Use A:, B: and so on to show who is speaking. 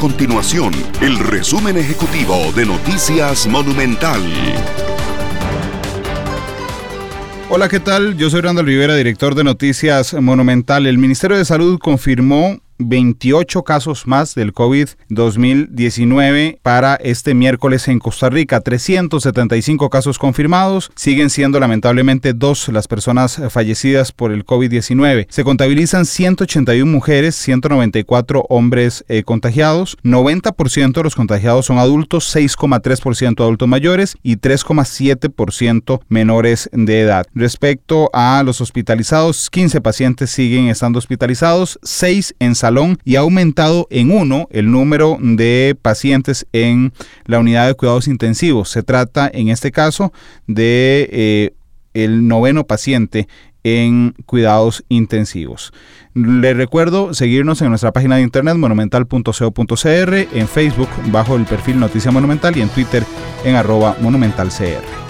A: continuación el resumen ejecutivo de Noticias Monumental.
B: Hola, ¿qué tal? Yo soy Randall Rivera, director de Noticias Monumental. El Ministerio de Salud confirmó 28 casos más del COVID-2019 para este miércoles en Costa Rica. 375 casos confirmados. Siguen siendo lamentablemente dos las personas fallecidas por el COVID-19. Se contabilizan 181 mujeres, 194 hombres eh, contagiados. 90% de los contagiados son adultos, 6,3% adultos mayores y 3,7% menores de edad. Respecto a los hospitalizados, 15 pacientes siguen estando hospitalizados, 6 en salud y ha aumentado en uno el número de pacientes en la unidad de cuidados intensivos. Se trata en este caso de eh, el noveno paciente en cuidados intensivos. Les recuerdo seguirnos en nuestra página de internet monumental.co.cr, en Facebook bajo el perfil Noticia Monumental y en Twitter en arroba monumentalcr.